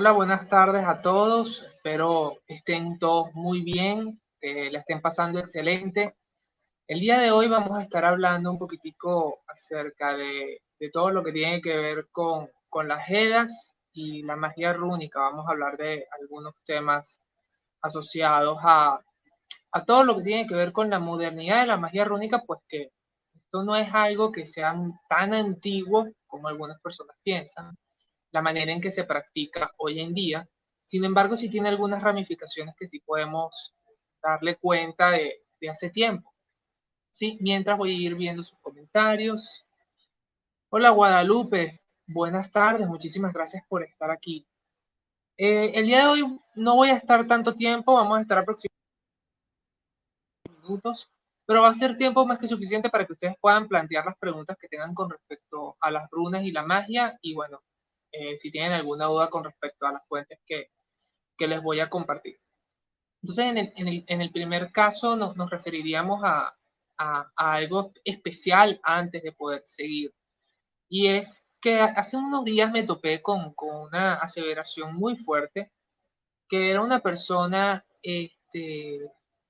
Hola, buenas tardes a todos. Espero estén todos muy bien, que la estén pasando excelente. El día de hoy vamos a estar hablando un poquitico acerca de, todo lo que tiene que ver con, con las Edas y la magia rúnica. Vamos a hablar de algunos temas asociados a, a todo lo que tiene que ver con la modernidad de la magia rúnica, pues que esto no es algo que sea tan antiguo como algunas personas piensan, la manera en que se practica hoy en día. Sin embargo, sí tiene algunas ramificaciones que sí podemos darle cuenta de, hace tiempo. Sí, mientras voy a ir viendo sus comentarios. Hola Guadalupe, buenas tardes, muchísimas gracias por estar aquí. Eh, el día de hoy no voy a estar tanto tiempo, vamos a estar aproximadamente minutos, pero va a ser tiempo más que suficiente para que ustedes puedan plantear las preguntas que tengan con respecto a las runas y la magia y bueno, eh, si tienen alguna duda con respecto a las fuentes que, que les voy a compartir. Entonces, en el, en el, en el primer caso nos, nos referiríamos a, a, a, algo especial antes de poder seguir. Y es que hace unos días me topé con, con una aseveración muy fuerte, que era una persona, este,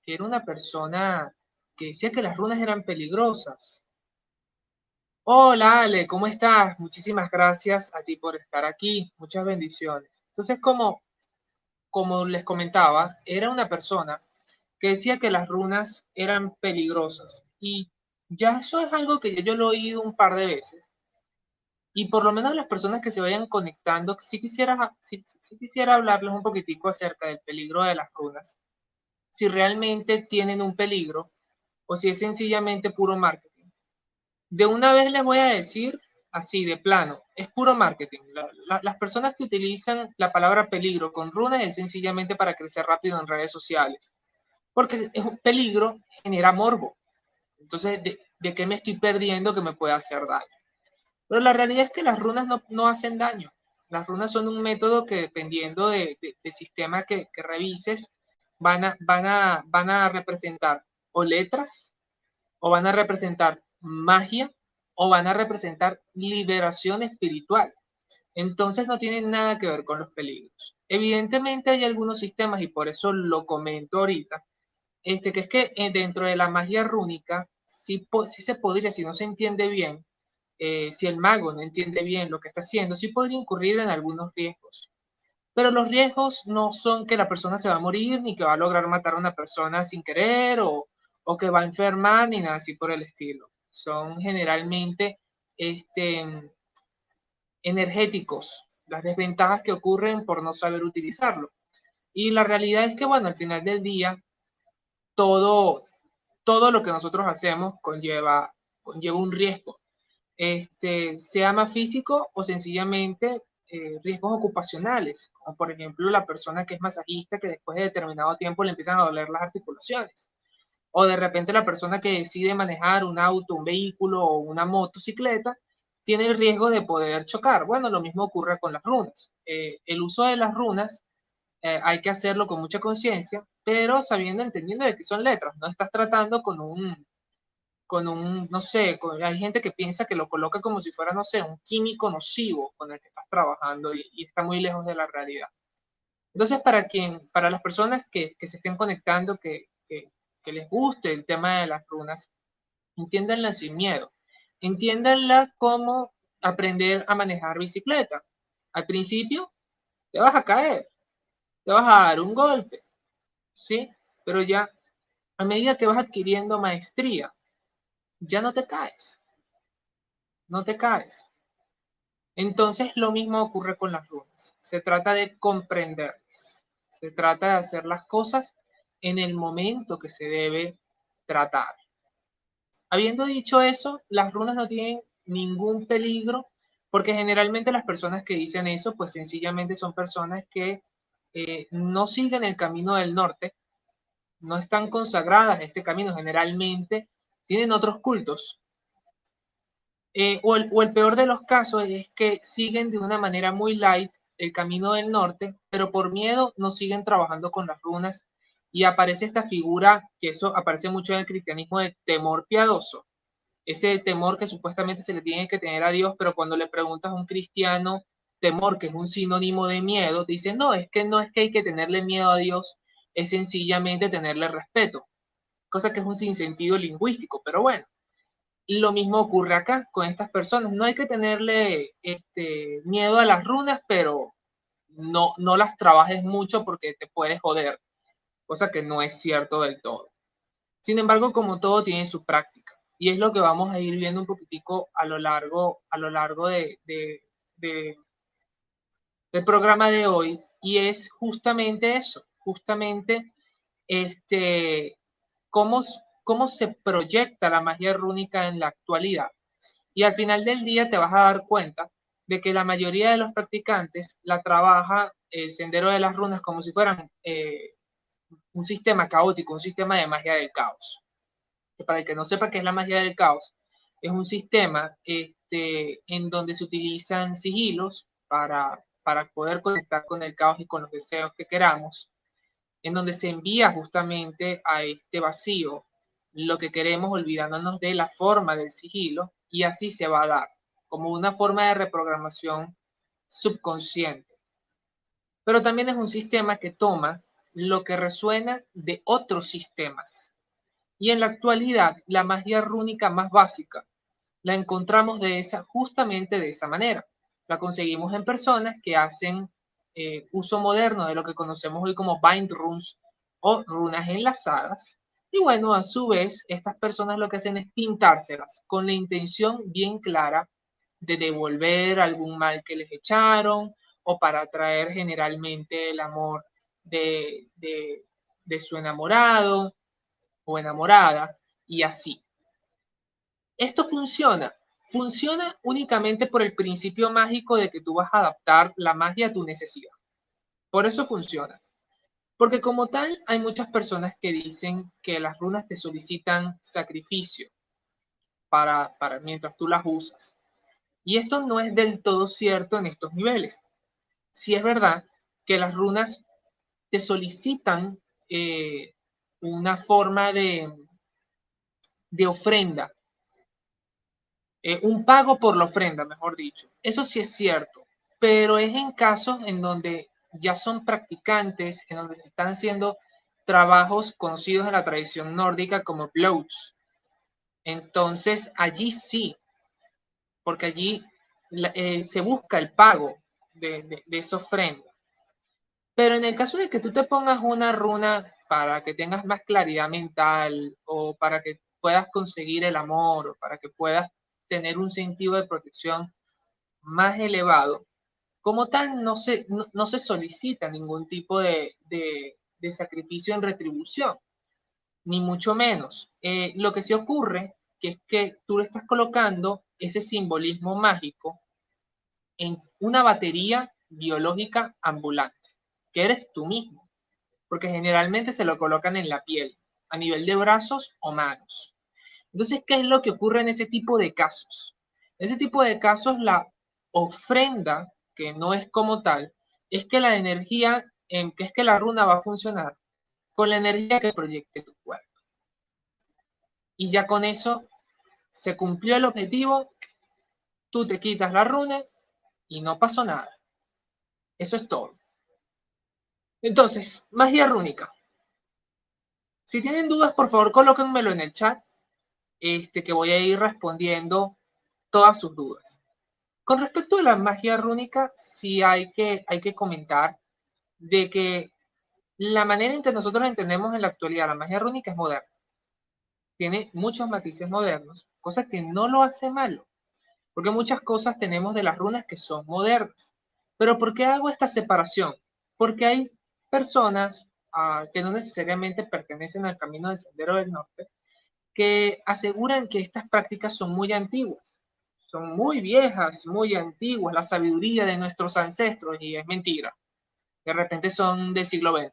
que era una persona que decía que las runas eran peligrosas. Hola Ale, ¿cómo estás? Muchísimas gracias a ti por estar aquí. Muchas bendiciones. Entonces, como, como les comentaba, era una persona que decía que las runas eran peligrosas. Y ya eso es algo que yo lo he oído un par de veces. Y por lo menos las personas que se vayan conectando, sí quisiera, quisiera hablarles un poquitico acerca del peligro de las runas. Si realmente tienen un peligro o si es sencillamente puro marketing. De una vez les voy a decir así, de plano, es puro marketing. La, la, las personas que utilizan la palabra peligro con runas es sencillamente para crecer rápido en redes sociales. Porque es un peligro, genera morbo. Entonces, ¿de, ¿de qué me estoy perdiendo que me pueda hacer daño? Pero la realidad es que las runas no, no hacen daño. Las runas son un método que dependiendo de, de, del sistema que, que revises, van a, van, a, van a representar o letras, o van a representar magia, o van a representar liberación espiritual. Entonces no tienen nada que ver con los peligros. Evidentemente hay algunos sistemas, y por eso lo comento ahorita, este, que es que eh, dentro de la magia rúnica, sí se podría, si no se entiende bien, eh, si el mago no entiende bien lo que está haciendo, sí podría incurrir en algunos riesgos. Pero los riesgos no son que la persona se va a morir, ni que va a lograr matar a una persona sin querer, o, o que va a enfermar, ni nada así por el estilo. Son generalmente este, energéticos, las desventajas que ocurren por no saber utilizarlo. Y la realidad es que, bueno, al final del día, todo, todo lo que nosotros hacemos conlleva, conlleva un riesgo, este, sea más físico o sencillamente eh, riesgos ocupacionales, como por ejemplo la persona que es masajista que después de determinado tiempo le empiezan a doler las articulaciones o de repente la persona que decide manejar un auto, un vehículo o una motocicleta tiene el riesgo de poder chocar. Bueno, lo mismo ocurre con las runas. Eh, el uso de las runas eh, hay que hacerlo con mucha conciencia, pero sabiendo, entendiendo de que son letras. No estás tratando con un, con un, no sé, con, hay gente que piensa que lo coloca como si fuera, no sé, un químico nocivo con el que estás trabajando y, y está muy lejos de la realidad. Entonces, para quien, para las personas que, que se estén conectando, que, que, les guste el tema de las runas, entiéndanla sin miedo. Entiéndanla como aprender a manejar bicicleta. Al principio te vas a caer, te vas a dar un golpe, ¿sí? Pero ya a medida que vas adquiriendo maestría, ya no te caes. No te caes. Entonces lo mismo ocurre con las runas. Se trata de comprenderlas. Se trata de hacer las cosas en el momento que se debe tratar. Habiendo dicho eso, las runas no tienen ningún peligro porque generalmente las personas que dicen eso, pues sencillamente son personas que eh, no siguen el camino del norte, no están consagradas a este camino, generalmente tienen otros cultos. Eh, o, el, o el peor de los casos es que siguen de una manera muy light el camino del norte, pero por miedo no siguen trabajando con las runas y aparece esta figura, que eso aparece mucho en el cristianismo, de temor piadoso. Ese temor que supuestamente se le tiene que tener a Dios, pero cuando le preguntas a un cristiano temor, que es un sinónimo de miedo, dicen, no, es que no es que hay que tenerle miedo a Dios, es sencillamente tenerle respeto, cosa que es un sinsentido lingüístico, pero bueno, lo mismo ocurre acá con estas personas, no hay que tenerle este, miedo a las runas, pero no, no las trabajes mucho porque te puedes joder, cosa que no es cierto del todo. Sin embargo, como todo tiene su práctica, y es lo que vamos a ir viendo un poquitico a lo largo, a lo largo de, del programa de hoy, y es justamente eso, justamente este, cómo, cómo se proyecta la magia rúnica en la actualidad. Y al final del día te vas a dar cuenta de que la mayoría de los practicantes la trabaja el sendero de las runas como si fueran eh, un sistema caótico, un sistema de magia del caos. para el que no sepa qué es la magia del caos, es un sistema este, en donde se utilizan sigilos para, para poder conectar con el caos y con los deseos que queramos, en donde se envía justamente a este vacío lo que queremos olvidándonos de la forma del sigilo y así se va a dar como una forma de reprogramación subconsciente. Pero también es un sistema que toma lo que resuena de otros sistemas. Y en la actualidad, la magia rúnica más básica la encontramos de esa, justamente de esa manera. La conseguimos en personas que hacen eh, uso moderno de lo que conocemos hoy como bind runes o runas enlazadas. Y bueno, a su vez, estas personas lo que hacen es pintárselas con la intención bien clara de devolver algún mal que les echaron o para atraer generalmente el amor de, de, su enamorado o enamorada y así. Esto funciona. Funciona únicamente por el principio mágico de que tú vas a adaptar la magia a tu necesidad. Por eso funciona. Porque como tal, hay muchas personas que dicen que las runas te solicitan sacrificio para, para mientras tú las usas. Y esto no es del todo cierto en estos niveles. Si es verdad que las runas te solicitan eh, una forma de, de ofrenda, eh, un pago por la ofrenda, mejor dicho. Eso sí es cierto, pero es en casos en donde ya son practicantes, en donde se están haciendo trabajos conocidos en la tradición nórdica como bloats. Entonces, allí sí porque allí eh, se busca el pago de, de, esa ofrenda. Pero en el caso de que tú te pongas una runa para que tengas más claridad mental o para que puedas conseguir el amor o para que puedas tener un sentido de protección más elevado, como tal no se, no, se solicita ningún tipo de, de, sacrificio en retribución, ni mucho menos. Eh, lo que sí ocurre que es que tú le estás colocando ese simbolismo mágico en una batería biológica ambulante, que eres tú mismo, porque generalmente se lo colocan en la piel, a nivel de brazos o manos. Entonces, ¿qué es lo que ocurre en ese tipo de casos? En ese tipo de casos, la ofrenda, que no es como tal, es que la energía, en que es que la runa va a funcionar con la energía que proyecte tu cuerpo. Y ya con eso se cumplió el objetivo, tú te quitas la runa y no pasó nada. Eso es todo. Entonces, magia rúnica. Si tienen dudas, por favor, colóquenmelo en el chat, este, que voy a ir respondiendo todas sus dudas. Con respecto a la magia rúnica, sí hay que, hay que comentar de que la manera en que nosotros entendemos en la actualidad la magia rúnica es moderna. Tiene muchos matices modernos, cosa que no lo hace malo, porque muchas cosas tenemos de las runas que son modernas. Pero ¿por qué hago esta separación? Porque hay personas ah, que no necesariamente pertenecen al camino del Sendero del Norte que aseguran que estas prácticas son muy antiguas, son muy viejas, muy antiguas, la sabiduría de nuestros ancestros, y es mentira. De repente son del siglo XX.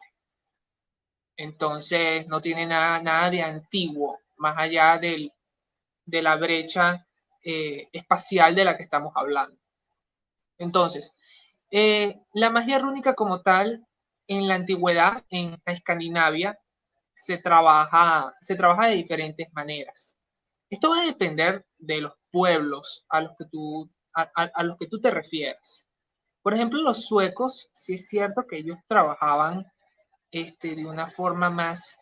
Entonces no tiene nada, nada de antiguo, más allá del de la brecha eh, espacial de la que estamos hablando. Entonces, eh, la magia rúnica como tal, en la antigüedad, en Escandinavia, se trabaja, se trabaja de diferentes maneras. Esto va a depender de los pueblos a los que tú, a, los que tú te refieres. Por ejemplo, los suecos, sí es cierto que ellos trabajaban este, de una forma más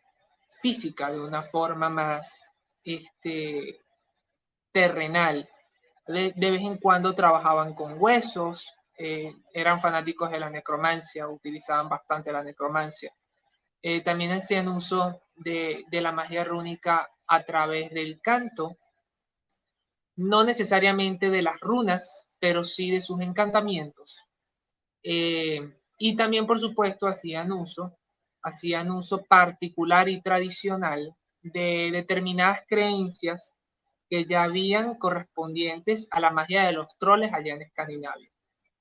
física, de una forma más este, terrenal. De, vez en cuando trabajaban con huesos, eh, eran fanáticos de la necromancia, utilizaban bastante la necromancia. Eh, también hacían uso de, la magia rúnica a través del canto, no necesariamente de las runas, pero sí de sus encantamientos. Eh, y también, por supuesto, hacían uso, hacían uso particular y tradicional de determinadas creencias que ya habían correspondientes a la magia de los troles allá en Escandinavia.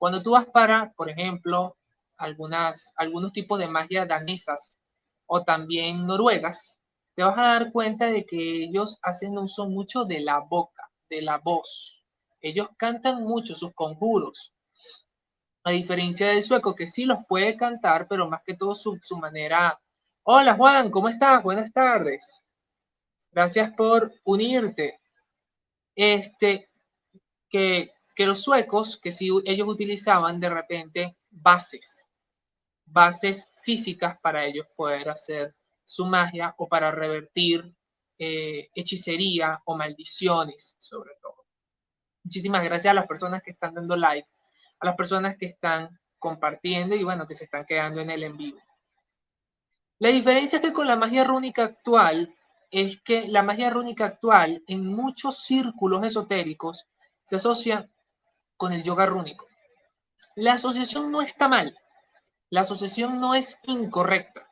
Cuando tú vas para, por ejemplo, algunas, algunos tipos de magia danesas o también noruegas, te vas a dar cuenta de que ellos hacen uso mucho de la boca, de la voz. Ellos cantan mucho sus conjuros. A diferencia del sueco, que sí los puede cantar, pero más que todo su, su manera. Hola Juan, ¿cómo estás? Buenas tardes. Gracias por unirte. Este, que, que los suecos, que sí ellos utilizaban de repente bases, bases físicas para ellos poder hacer su magia o para revertir eh, hechicería o maldiciones, sobre todo. Muchísimas gracias a las personas que están dando like, a las personas que están compartiendo y bueno, que se están quedando en el en vivo. La diferencia es que con la magia rúnica actual es que la magia rúnica actual en muchos círculos esotéricos se asocia con el yoga rúnico. La asociación no está mal, la asociación no es incorrecta,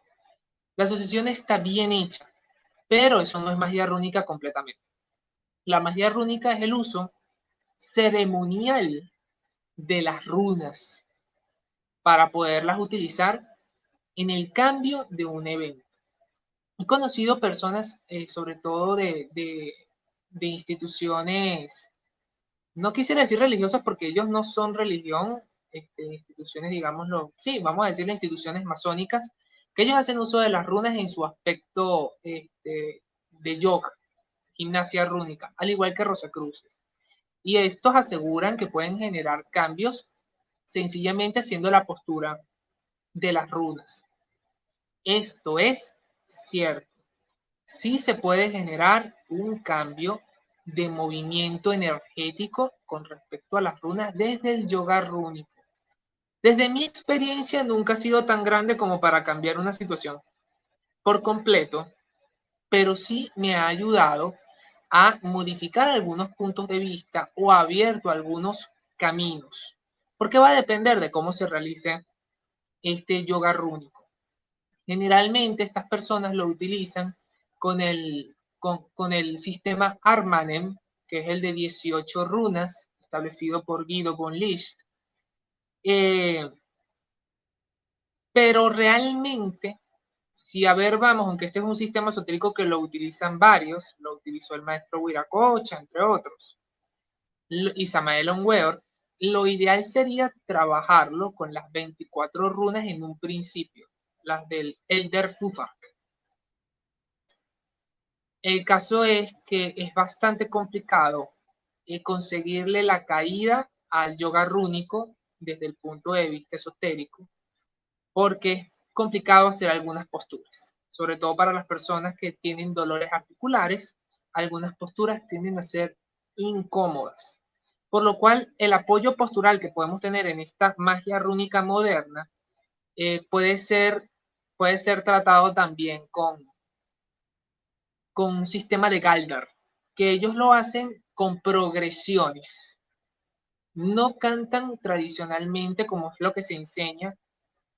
la asociación está bien hecha, pero eso no es magia rúnica completamente. La magia rúnica es el uso ceremonial de las runas para poderlas utilizar en el cambio de un evento. He conocido personas, eh, sobre todo de, de, instituciones, no quisiera decir religiosas porque ellos no son religión, este, instituciones, digámoslo, sí, vamos a decirle instituciones masónicas, que ellos hacen uso de las runas en su aspecto este, de yoga, gimnasia rúnica, al igual que Rosacruces. Y estos aseguran que pueden generar cambios sencillamente haciendo la postura de las runas. Esto es cierto. Sí se puede generar un cambio de movimiento energético con respecto a las runas desde el yoga rúnico. Desde mi experiencia nunca ha sido tan grande como para cambiar una situación por completo, pero sí me ha ayudado a modificar algunos puntos de vista o ha abierto algunos caminos, porque va a depender de cómo se realice este yoga rúnico. Generalmente estas personas lo utilizan con el, con, el sistema Armanem, que es el de 18 runas, establecido por Guido von List. Eh, pero realmente, si a ver, vamos, aunque este es un sistema esotérico que lo utilizan varios, lo utilizó el maestro Wiracocha, entre otros, y Samael Onweor, lo ideal sería trabajarlo con las 24 runas en un principio las del Elder Futhark. El caso es que es bastante complicado eh, conseguirle la caída al yoga rúnico desde el punto de vista esotérico, porque es complicado hacer algunas posturas, sobre todo para las personas que tienen dolores articulares, algunas posturas tienden a ser incómodas. Por lo cual, el apoyo postural que podemos tener en esta magia rúnica moderna eh, puede, ser, puede ser tratado también con, con un sistema de Galdar, que ellos lo hacen con progresiones. No cantan tradicionalmente como es lo que se enseña,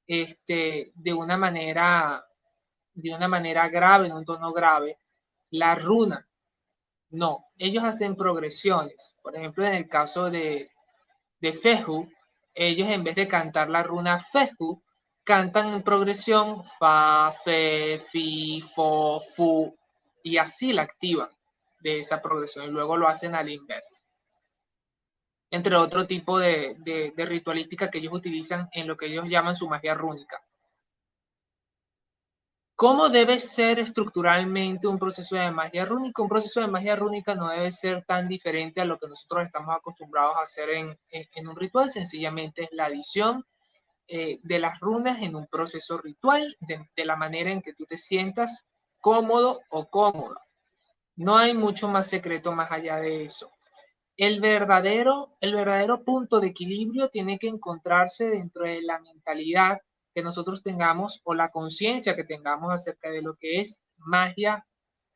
este, de una manera, de una manera grave, en un tono grave, la runa. No, ellos hacen progresiones. Por ejemplo, en el caso de, de Fehu, ellos en vez de cantar la runa Fehu, cantan en progresión fa, fe, fi, fo, fu, y así la activan de esa progresión y luego lo hacen al inverso. Entre otro tipo de, de, ritualística que ellos utilizan en lo que ellos llaman su magia rúnica. ¿Cómo debe ser estructuralmente un proceso de magia rúnica? Un proceso de magia rúnica no debe ser tan diferente a lo que nosotros estamos acostumbrados a hacer en, en, un ritual, sencillamente es la adición eh, de las runas en un proceso ritual, de, de, la manera en que tú te sientas cómodo o cómoda. No hay mucho más secreto más allá de eso. El verdadero, el verdadero punto de equilibrio tiene que encontrarse dentro de la mentalidad que nosotros tengamos o la conciencia que tengamos acerca de lo que es magia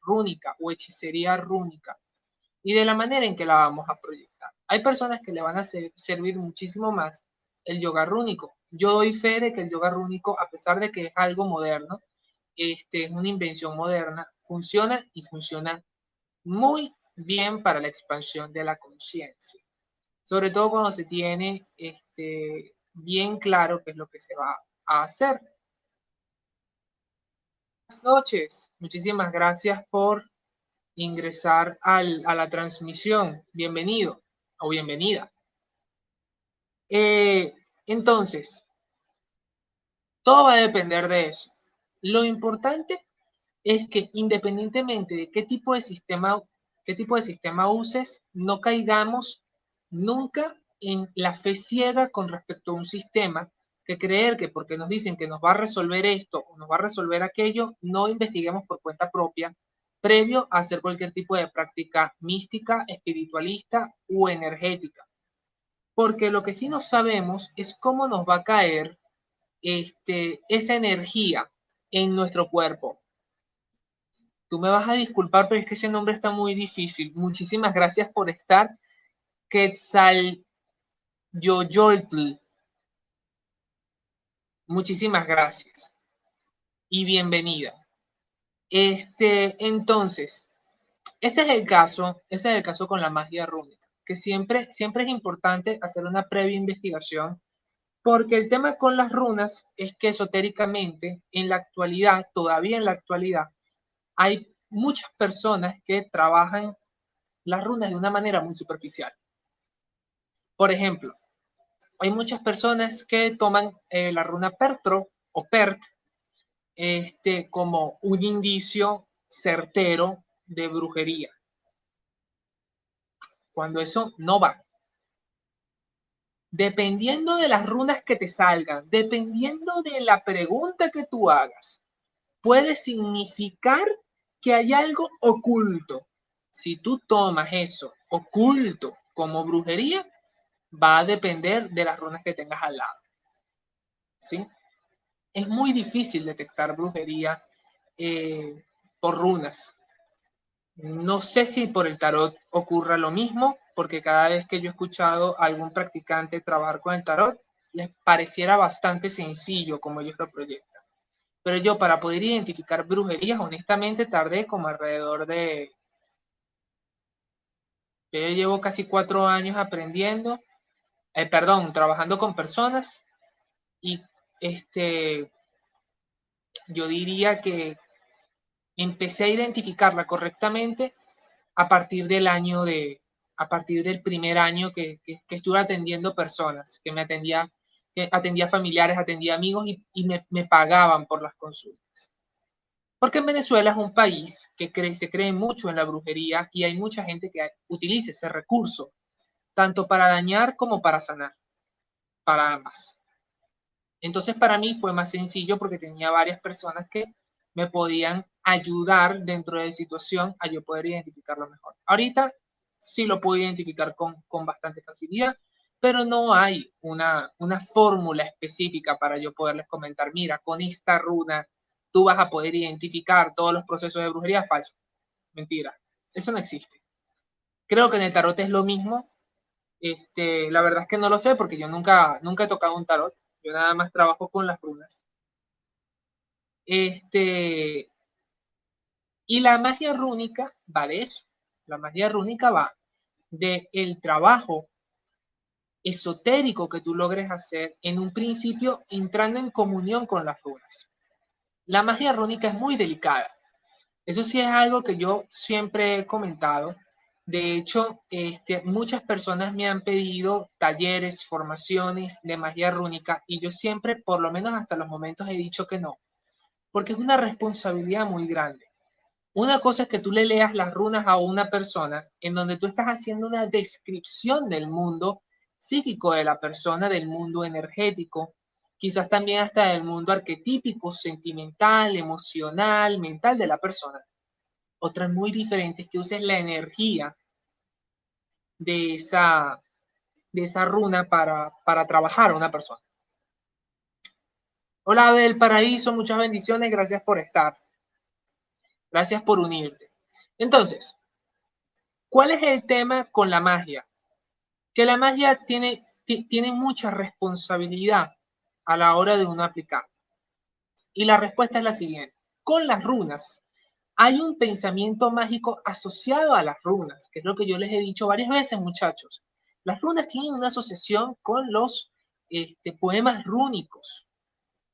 rúnica o hechicería rúnica y de la manera en que la vamos a proyectar. Hay personas que le van a servir muchísimo más el yoga rúnico. Yo doy fe de que el yoga rúnico, a pesar de que es algo moderno, este, es una invención moderna, funciona y funciona muy bien para la expansión de la conciencia. Sobre todo cuando se tiene este, bien claro qué es lo que se va a hacer. Buenas noches. Muchísimas gracias por ingresar a la transmisión. Bienvenido o bienvenida. Eh, entonces, todo va a depender de eso. Lo importante es que independientemente de qué tipo de sistema, qué tipo de sistema uses, no caigamos nunca en la fe ciega con respecto a un sistema que creer que porque nos dicen que nos va a resolver esto o nos va a resolver aquello, no investiguemos por cuenta propia previo a hacer cualquier tipo de práctica mística, espiritualista o energética. Porque lo que sí no sabemos es cómo nos va a caer este, esa energía en nuestro cuerpo. Tú me vas a disculpar, pero es que ese nombre está muy difícil. Muchísimas gracias por estar. Quetzal. Muchísimas gracias y bienvenida. Este, entonces, ese es el caso, ese es el caso con la magia rúnica, que siempre, siempre es importante hacer una previa investigación, porque el tema con las runas es que esotéricamente, en la actualidad, todavía en la actualidad, hay muchas personas que trabajan las runas de una manera muy superficial. Por ejemplo, hay muchas personas que toman eh, la runa Pertro o Pert este, como un indicio certero de brujería. Cuando eso no va. Dependiendo de las runas que te salgan, dependiendo de la pregunta que tú hagas, puede significar que hay algo oculto. Si tú tomas eso oculto como brujería, va a depender de las runas que tengas al lado. ¿Sí? Es muy difícil detectar brujería eh, por runas. No sé si por el tarot ocurra lo mismo, porque cada vez que yo he escuchado a algún practicante trabajar con el tarot, les pareciera bastante sencillo como ellos lo proyectan. Pero yo para poder identificar brujerías, honestamente tardé como alrededor de... Yo llevo casi cuatro años aprendiendo eh, perdón, trabajando con personas y este, yo diría que empecé a identificarla correctamente a partir del año de, a partir del primer año que, estuve atendiendo personas, que me atendía, que atendía familiares, atendía amigos y, me, pagaban por las consultas. Porque en Venezuela es un país que cree, se cree mucho en la brujería y hay mucha gente que utiliza ese recurso tanto para dañar como para sanar, para ambas. Entonces para mí fue más sencillo porque tenía varias personas que me podían ayudar dentro de la situación a yo poder identificarlo mejor. Ahorita sí lo puedo identificar con, con bastante facilidad, pero no hay una, una fórmula específica para yo poderles comentar, mira, con esta runa tú vas a poder identificar todos los procesos de brujería falso. Mentira, eso no existe. Creo que en el tarot es lo mismo, este, la verdad es que no lo sé porque yo nunca, nunca he tocado un tarot. Yo nada más trabajo con las runas. Este, y la magia rúnica va de eso. La magia rúnica va de trabajo esotérico que tú logres hacer en un principio entrando en comunión con las runas. La magia rúnica es muy delicada. Eso sí es algo que yo siempre he comentado de hecho, este, muchas personas me han pedido talleres, formaciones de magia rúnica y yo siempre, por lo menos hasta los momentos, he dicho que no, porque es una responsabilidad muy grande. Una cosa es que tú le leas las runas a una persona en donde tú estás haciendo una descripción del mundo psíquico de la persona, del mundo energético, quizás también hasta del mundo arquetípico, sentimental, emocional, mental de la persona. Otra muy diferente es que uses la energía de esa, de esa runa para, para trabajar a una persona. Hola del paraíso, muchas bendiciones, gracias por estar. Gracias por unirte. Entonces, ¿cuál es el tema con la magia? Que la magia tiene, tiene mucha responsabilidad a la hora de uno aplicar. Y la respuesta es la siguiente. Con las runas hay un pensamiento mágico asociado a las runas, que es lo que yo les he dicho varias veces, muchachos. Las runas tienen una asociación con los este, poemas rúnicos.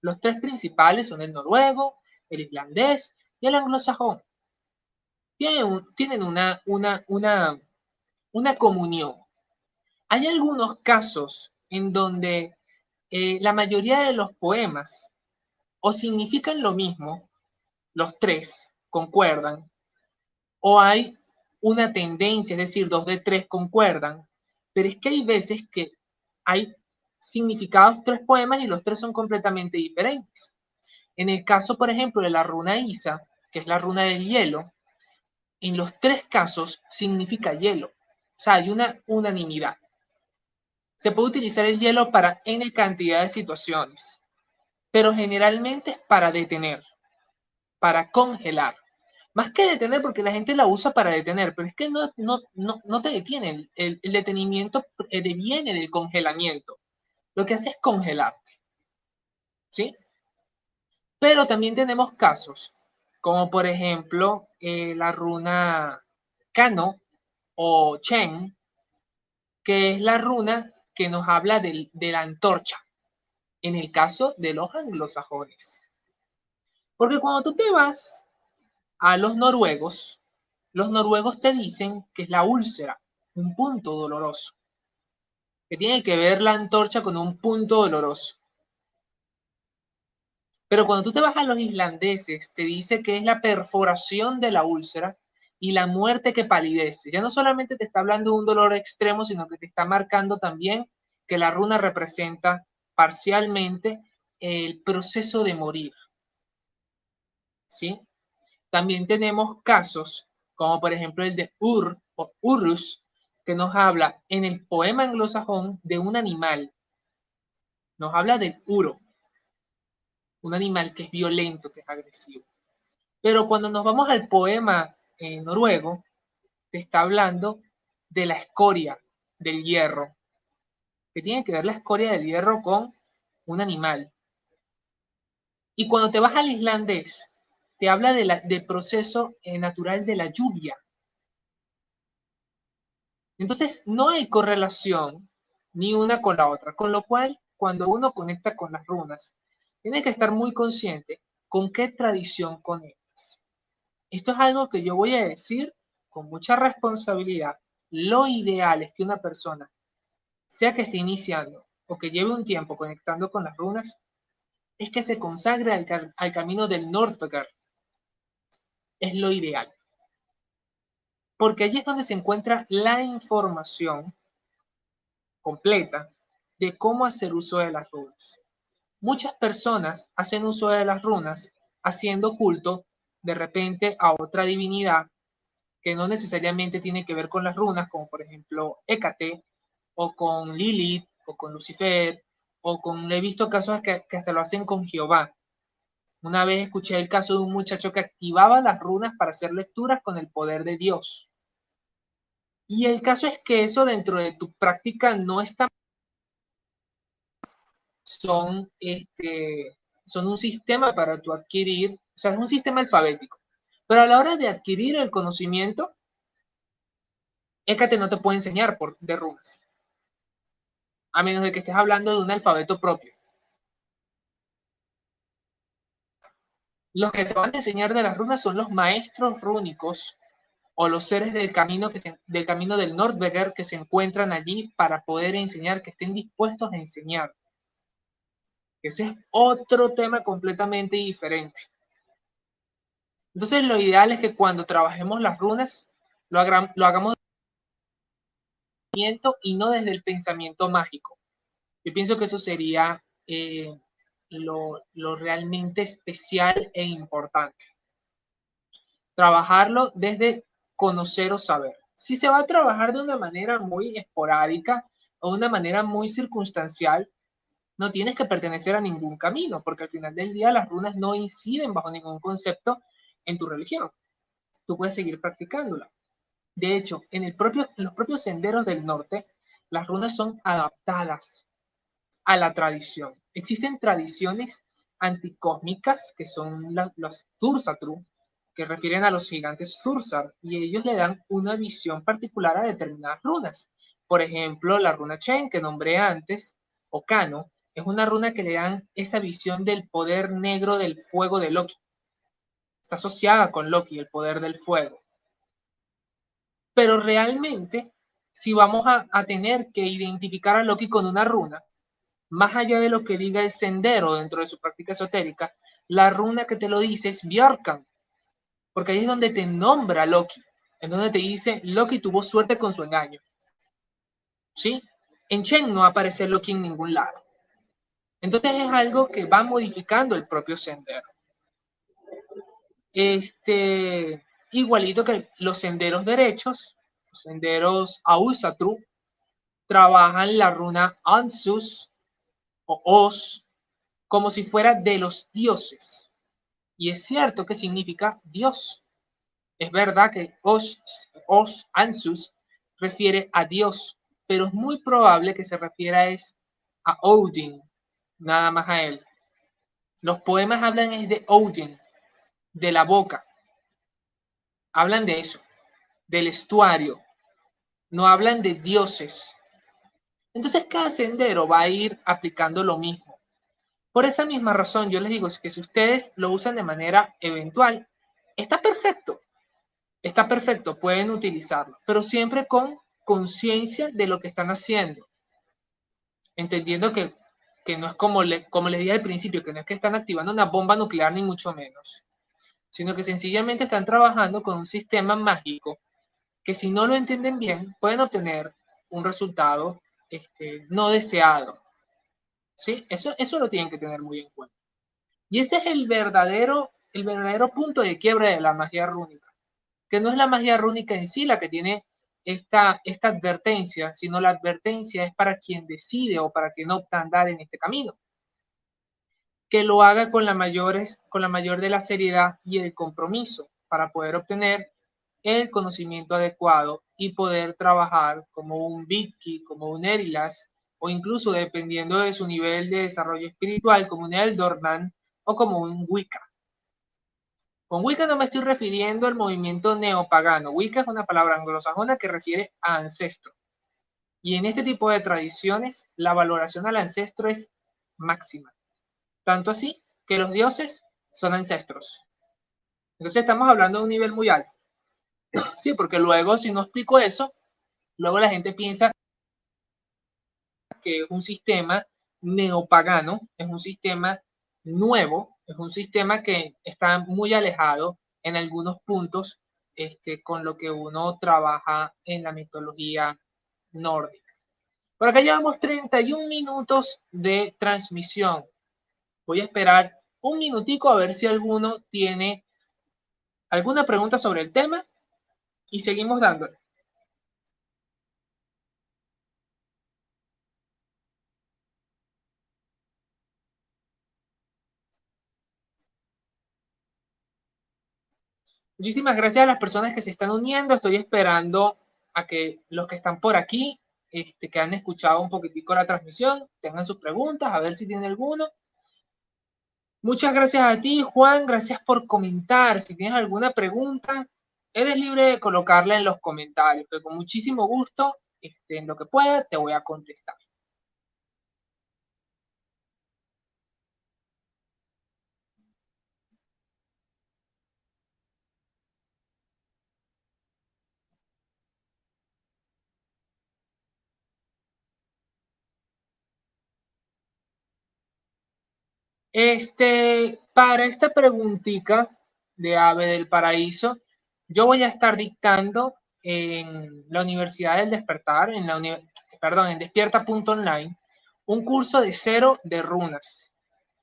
Los tres principales son el noruego, el islandés y el anglosajón. Tienen, tienen una, una, una, una comunión. Hay algunos casos en donde eh, la mayoría de los poemas o significan lo mismo, los tres concuerdan, o hay una tendencia, es decir, dos de tres concuerdan, pero es que hay veces que hay significados tres poemas y los tres son completamente diferentes. En el caso, por ejemplo, de la runa Isa, que es la runa del hielo, en los tres casos significa hielo. O sea, hay una unanimidad. Se puede utilizar el hielo para N cantidad de situaciones, pero generalmente es para detener, para congelar. Más que detener, porque la gente la usa para detener, pero es que no, no, no, te detiene. El, el detenimiento eh, viene del congelamiento. Lo que hace es congelarte. ¿Sí? Pero también tenemos casos como por ejemplo eh, la runa Kano o Chen, que es la runa que nos habla de, de la antorcha, en el caso de los anglosajones. Porque cuando tú te vas a los noruegos, los noruegos te dicen que es la úlcera, un punto doloroso, que tiene que ver la antorcha con un punto doloroso. Pero cuando tú te vas a los islandeses, te dice que es la perforación de la úlcera y la muerte que palidece. Ya no solamente te está hablando de un dolor extremo, sino que te está marcando también que la runa representa parcialmente el proceso de morir. ¿Sí? También tenemos casos, como por ejemplo el de Ur o Urus, que nos habla en el poema anglosajón de un animal. Nos habla del Uro un animal que es violento, que es agresivo. Pero cuando nos vamos al poema en noruego, te está hablando de la escoria del hierro, que tiene que ver la escoria del hierro con un animal. Y cuando te vas al islandés, te habla de la, del proceso eh, natural de la lluvia. Entonces, no hay correlación ni una con la otra, con lo cual, cuando uno conecta con las runas, tiene que estar muy consciente con qué tradición conectas. Esto es algo que yo voy a decir con mucha responsabilidad. Lo ideal es que una persona, sea que esté iniciando o que lleve un tiempo conectando con las runas, es que se consagre al, camino del Nordvegar. Es lo ideal. Porque allí es donde se encuentra la información completa de cómo hacer uso de las runas. Muchas personas hacen uso de las runas haciendo culto de repente a otra divinidad que no necesariamente tiene que ver con las runas, como por ejemplo Hécate, o con Lilith, o con Lucifer, o con, he visto casos que, que hasta lo hacen con Jehová. Una vez escuché el caso de un muchacho que activaba las runas para hacer lecturas con el poder de Dios. Y el caso es que eso dentro de tu práctica no está son, este, son un sistema para tu adquirir, o sea, es un sistema alfabético. Pero a la hora de adquirir el conocimiento, Hécate no te puede enseñar por, de runas. A menos de que estés hablando de un alfabeto propio. Los que te van a enseñar de las runas son los maestros rúnicos o los seres del camino, que del camino del Nordberger que se encuentran allí para poder enseñar, que estén dispuestos a enseñar. Ese es otro tema completamente diferente. Entonces lo ideal es que cuando trabajemos las runas lo, hagamos y no desde el pensamiento mágico. Yo pienso que eso sería eh, lo, lo realmente especial e importante. Trabajarlo desde conocer o saber. Si se va a trabajar de una manera muy esporádica o de una manera muy circunstancial, no tienes que pertenecer a ningún camino, porque al final del día las runas no inciden bajo ningún concepto en tu religión. Tú puedes seguir practicándola. De hecho, en, los propios senderos del norte, las runas son adaptadas a la tradición. Existen tradiciones anticósmicas, que son los Thursatru, que refieren a los gigantes Thursar, y ellos le dan una visión particular a determinadas runas. Por ejemplo, la runa Chen, que nombré antes, o Kano, es una runa que le dan esa visión del poder negro del fuego de Loki. Está asociada con Loki, el poder del fuego. Pero realmente, si vamos a, tener que identificar a Loki con una runa, más allá de lo que diga el sendero dentro de su práctica esotérica, la runa que te lo dice es Bjorkan, porque ahí es donde te nombra Loki, en donde te dice Loki tuvo suerte con su engaño. ¿Sí? En Chen no aparece Loki en ningún lado. Entonces es algo que va modificando el propio sendero. Este, igualito que los senderos derechos, los senderos Ausatru, trabajan la runa Ansus o Os como si fuera de los dioses. Y es cierto que significa Dios. Es verdad que Os, Os Ansus refiere a Dios, pero es muy probable que se refiera es a Odin, nada más a él. Los poemas hablan de Odin, de la boca, hablan de eso, del estuario, no hablan de dioses. Entonces cada sendero va a ir aplicando lo mismo. Por esa misma razón, yo les digo que si ustedes lo usan de manera eventual, está perfecto. Está perfecto, pueden utilizarlo, pero siempre con conciencia de lo que están haciendo. Entendiendo que, no es como, le, como les dije al principio, que no es que están activando una bomba nuclear ni mucho menos sino que sencillamente están trabajando con un sistema mágico que si no lo entienden bien, pueden obtener un resultado este, no deseado. ¿Sí? Eso, eso lo tienen que tener muy en cuenta. Y ese es el verdadero, el verdadero punto de quiebre de la magia rúnica, que no es la magia rúnica en sí la que tiene esta, esta advertencia, sino la advertencia es para quien decide o para quien opta andar en este camino que lo haga con la, mayores, con la mayor de la seriedad y el compromiso para poder obtener el conocimiento adecuado y poder trabajar como un Vicky, como un Erilas, o incluso dependiendo de su nivel de desarrollo espiritual, como un Eldorman o como un Wicca. Con Wicca no me estoy refiriendo al movimiento neopagano. Wicca es una palabra anglosajona que refiere a ancestro. Y en este tipo de tradiciones, la valoración al ancestro es máxima. Tanto así que los dioses son ancestros. Entonces estamos hablando de un nivel muy alto. Sí, porque luego si no explico eso, luego la gente piensa que es un sistema neopagano, es un sistema nuevo, es un sistema que está muy alejado en algunos puntos este, con lo que uno trabaja en la mitología nórdica. Por acá llevamos 31 minutos de transmisión. Voy a esperar un minutico a ver si alguno tiene alguna pregunta sobre el tema y seguimos dándole. Muchísimas gracias a las personas que se están uniendo. Estoy esperando a que los que están por aquí, este, que han escuchado un poquitico la transmisión, tengan sus preguntas, a ver si tiene alguno. Muchas gracias a ti, Juan. Gracias por comentar. Si tienes alguna pregunta, eres libre de colocarla en los comentarios, que con muchísimo gusto, este, en lo que pueda, te voy a contestar. Este, para esta preguntita, de Ave del Paraíso, yo voy a estar dictando en la Universidad del Despertar, en la perdón, en despierta.online, un curso de cero de runas.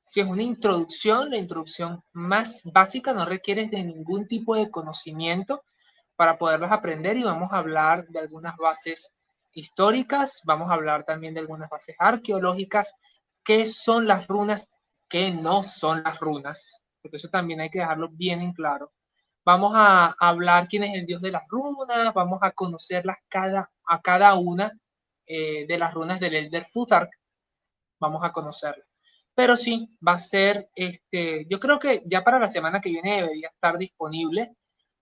Si es una introducción, la introducción más básica, no requiere de ningún tipo de conocimiento para poderlas aprender y vamos a hablar de algunas bases históricas, vamos a hablar también de algunas bases arqueológicas, qué son las runas, qué no son las runas, porque eso también hay que dejarlo bien en claro. Vamos a hablar quién es el dios de las runas, vamos a conocerlas cada, a cada una eh, de las runas del Elder Futhark, vamos a conocerlas. Pero sí, va a ser, este, yo creo que ya para la semana que viene debería estar disponible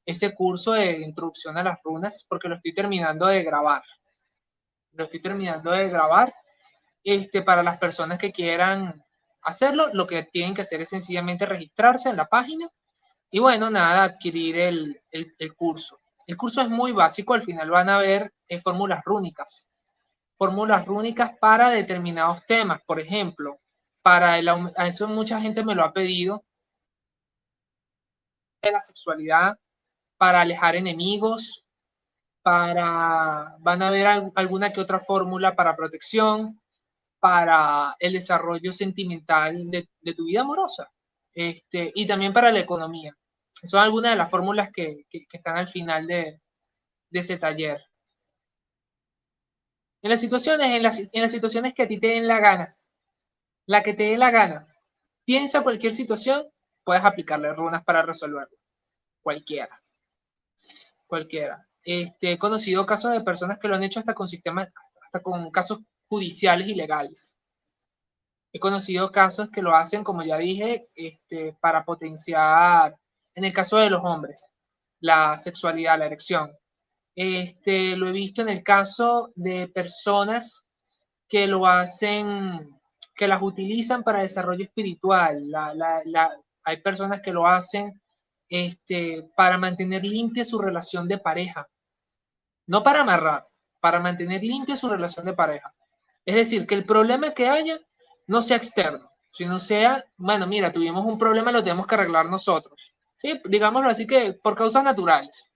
ese curso de introducción a las runas, porque lo estoy terminando de grabar. Lo estoy terminando de grabar. Este, para las personas que quieran hacerlo, lo que tienen que hacer es sencillamente registrarse en la página y bueno, nada, adquirir el, el, curso. El curso es muy básico, al final van a ver eh, fórmulas rúnicas. Fórmulas rúnicas para determinados temas, por ejemplo, para el, eso mucha gente me lo ha pedido, la sexualidad, para alejar enemigos, para, van a ver alguna que otra fórmula para protección, para el desarrollo sentimental de, de tu vida amorosa este, y también para la economía. Son algunas de las fórmulas que, están al final de, ese taller. En las situaciones, en las, en las situaciones que a ti te den la gana, la que te dé la gana, piensa cualquier situación, puedes aplicarle runas para resolverlo. Cualquiera. Cualquiera. Este, he conocido casos de personas que lo han hecho hasta con sistemas, hasta con casos judiciales y legales. He conocido casos que lo hacen, como ya dije, este, para potenciar, en el caso de los hombres, la sexualidad, la erección. Este, lo he visto en el caso de personas que lo hacen, que las utilizan para desarrollo espiritual. hay personas que lo hacen este, para mantener limpia su relación de pareja. No para amarrar, para mantener limpia su relación de pareja. Es decir, que el problema que haya no sea externo, sino sea, bueno, mira, tuvimos un problema, lo tenemos que arreglar nosotros. ¿sí? Digámoslo así que por causas naturales.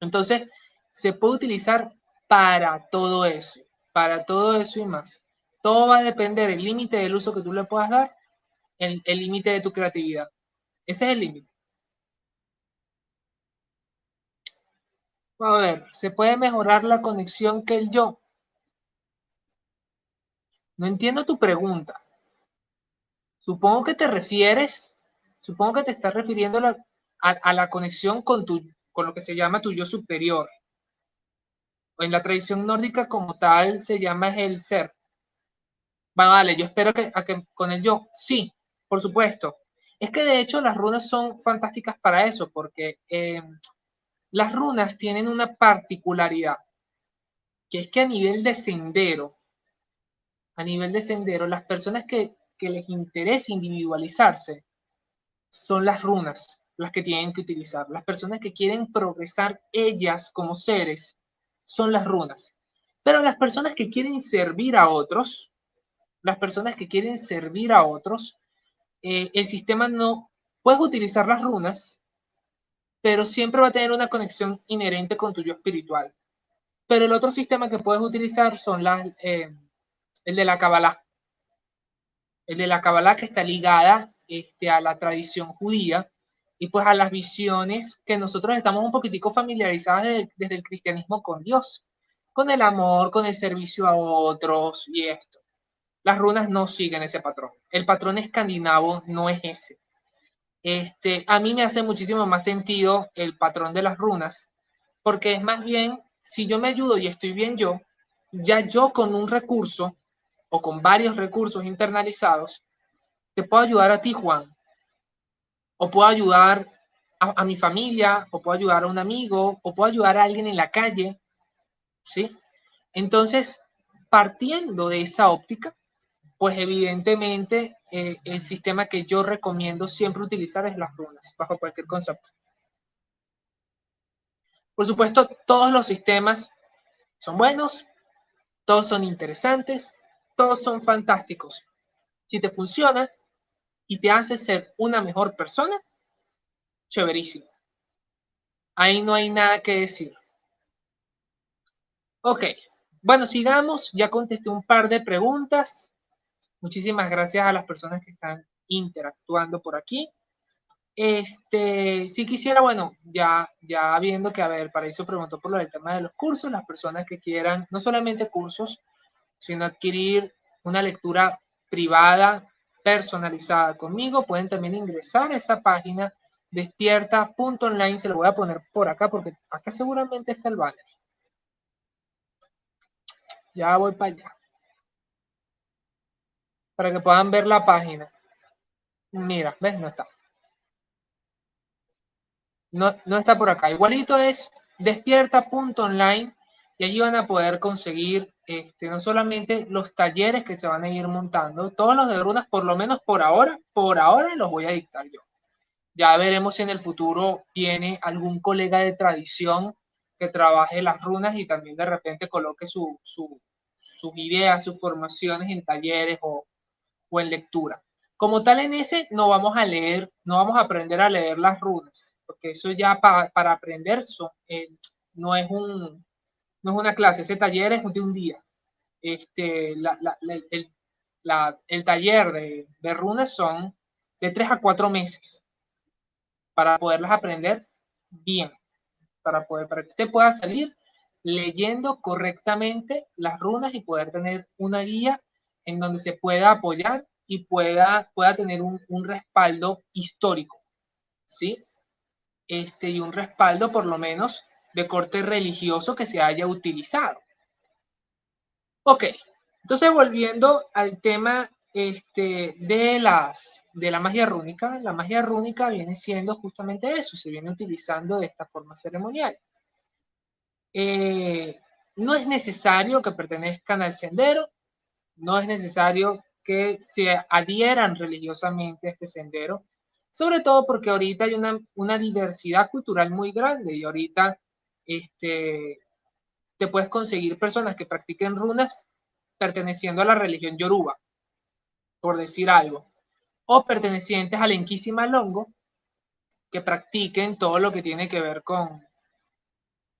Entonces, se puede utilizar para todo eso, para todo eso y más. Todo va a depender el límite del uso que tú le puedas dar, el límite de tu creatividad. Ese es el límite. A ver, ¿se puede mejorar la conexión que el yo? No entiendo tu pregunta. Supongo que te refieres, supongo que te estás refiriendo a, la conexión con, tu, con lo que se llama tu yo superior. En la tradición nórdica como tal se llama el ser. vale, yo espero que, con el yo, sí, por supuesto. Es que de hecho las runas son fantásticas para eso, porque eh, las runas tienen una particularidad, que es que a nivel de sendero, a nivel de sendero, las personas que, les interesa individualizarse son las runas las que tienen que utilizar. Las personas que quieren progresar ellas como seres son las runas. Pero las personas que quieren servir a otros, las personas que quieren servir a otros, eh, el sistema no, puedes utilizar las runas, pero siempre va a tener una conexión inherente con tu yo espiritual. Pero el otro sistema que puedes utilizar son las, eh, el de la Kabbalah. El de la Kabbalah que está ligada este, a la tradición judía y pues a las visiones que nosotros estamos un poquitico familiarizadas desde, el cristianismo con Dios, con el amor, con el servicio a otros y esto. Las runas no siguen ese patrón. El patrón escandinavo no es ese. Este, a mí me hace muchísimo más sentido el patrón de las runas, porque es más bien, si yo me ayudo y estoy bien yo, ya yo con un recurso o con varios recursos internalizados, te puedo ayudar a ti, Juan, o puedo ayudar a, mi familia, o puedo ayudar a un amigo, o puedo ayudar a alguien en la calle, ¿sí? Entonces, partiendo de esa óptica, pues evidentemente eh, el sistema que yo recomiendo siempre utilizar es las runas, bajo cualquier concepto. Por supuesto, todos los sistemas son buenos, todos son interesantes, todos son fantásticos. Si te funciona y te hace ser una mejor persona, chéverísimo. Ahí no hay nada que decir. Ok, bueno, sigamos. Ya contesté un par de preguntas. Muchísimas gracias a las personas que están interactuando por aquí. Este, si quisiera, bueno, ya, ya viendo que, a ver, para eso preguntó por lo del tema de los cursos, las personas que quieran no solamente cursos, sino adquirir una lectura privada, personalizada conmigo, pueden también ingresar a esa página despierta.online, se lo voy a poner por acá porque acá seguramente está el banner. Ya voy para allá. Para que puedan ver la página. Mira, ¿ves? No está. No, no está por acá. Igualito es despierta.online y allí van a poder conseguir este, no solamente los talleres que se van a ir montando, todos los de runas, por lo menos por ahora, por ahora los voy a dictar yo. Ya veremos si en el futuro viene algún colega de tradición que trabaje las runas y también de repente coloque su, sus ideas, sus formaciones en talleres o, o en lectura. Como tal en ese no vamos a leer, no vamos a aprender a leer las runas, porque eso ya para aprender eh, no, es un, no es una clase, ese taller es de un día. Este, el, taller de, de runas son de tres a cuatro meses para poderlas aprender bien, para, poder, para que usted pueda salir leyendo correctamente las runas y poder tener una guía en donde se pueda apoyar y pueda, pueda tener un, un respaldo histórico, ¿sí? Este, y un respaldo por lo menos de corte religioso que se haya utilizado. Ok, entonces volviendo al tema este, de, las, de la magia rúnica, la magia rúnica viene siendo justamente eso, se viene utilizando de esta forma ceremonial. Eh, no es necesario que pertenezcan al sendero, no es necesario que se adhieran religiosamente a este sendero, sobre todo porque ahorita hay una, una diversidad cultural muy grande y ahorita este, te puedes conseguir personas que practiquen runas perteneciendo a la religión yoruba, por decir algo, o pertenecientes al Enquisima Longo, que practiquen todo lo que tiene que ver con,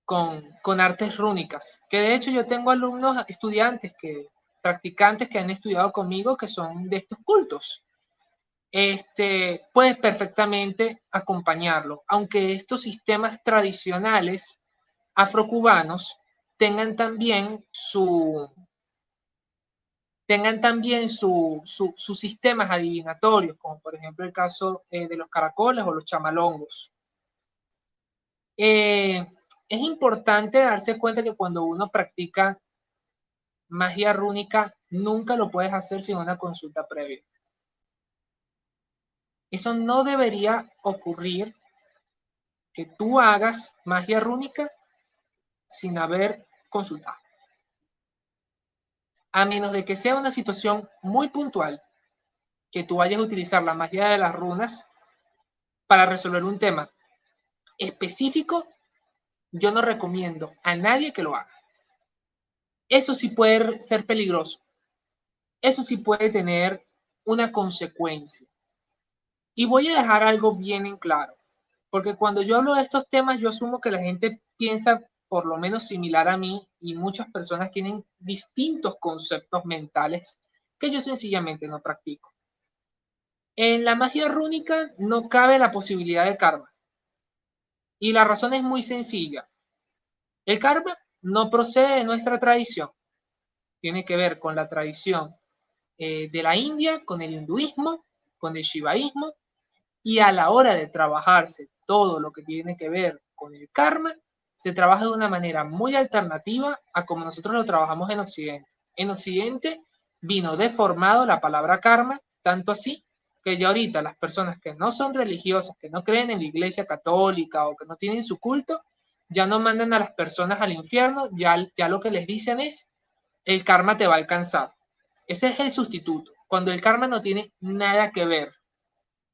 con, con, artes rúnicas. Que de hecho yo tengo alumnos, estudiantes, que, practicantes que han estudiado conmigo que son de estos cultos. Este, puedes perfectamente acompañarlo, aunque estos sistemas tradicionales afrocubanos tengan también su, tengan también su, sus sistemas adivinatorios, como por ejemplo el caso eh, de los caracoles o los chamalongos. Eh, es importante darse cuenta que cuando uno practica magia rúnica, nunca lo puedes hacer sin una consulta previa. Eso no debería ocurrir que tú hagas magia rúnica sin haber consultado. A menos de que sea una situación muy puntual, que tú vayas a utilizar la magia de las runas para resolver un tema específico, yo no recomiendo a nadie que lo haga. Eso sí puede ser peligroso. Eso sí puede tener una consecuencia. Y voy a dejar algo bien en claro, porque cuando yo hablo de estos temas, yo asumo que la gente piensa por lo menos similar a mí y muchas personas tienen distintos conceptos mentales que yo sencillamente no practico. En la magia rúnica no cabe la posibilidad de karma. Y la razón es muy sencilla. El karma no procede de nuestra tradición. Tiene que ver con la tradición eh, de la India, con el hinduismo, con el shivaísmo. Y a la hora de trabajarse todo lo que tiene que ver con el karma, se trabaja de una manera muy alternativa a como nosotros lo trabajamos en Occidente. En Occidente vino deformado la palabra karma, tanto así que ya ahorita las personas que no son religiosas, que no creen en la iglesia católica o que no tienen su culto, ya no mandan a las personas al infierno, ya, ya lo que les dicen es, el karma te va a alcanzar. Ese es el sustituto, cuando el karma no tiene nada que ver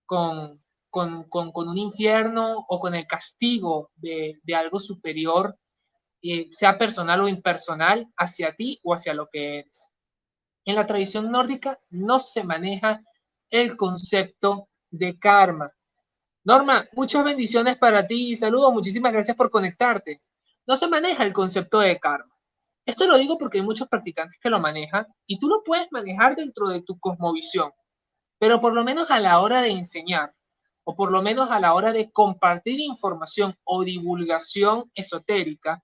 con, con, un infierno o con el castigo de, algo superior, eh, sea personal o impersonal, hacia ti o hacia lo que eres. En la tradición nórdica no se maneja el concepto de karma. Norma, muchas bendiciones para ti y saludos. Muchísimas gracias por conectarte. No se maneja el concepto de karma. Esto lo digo porque hay muchos practicantes que lo manejan y tú lo puedes manejar dentro de tu cosmovisión, pero por lo menos a la hora de enseñar o por lo menos a la hora de compartir información o divulgación esotérica,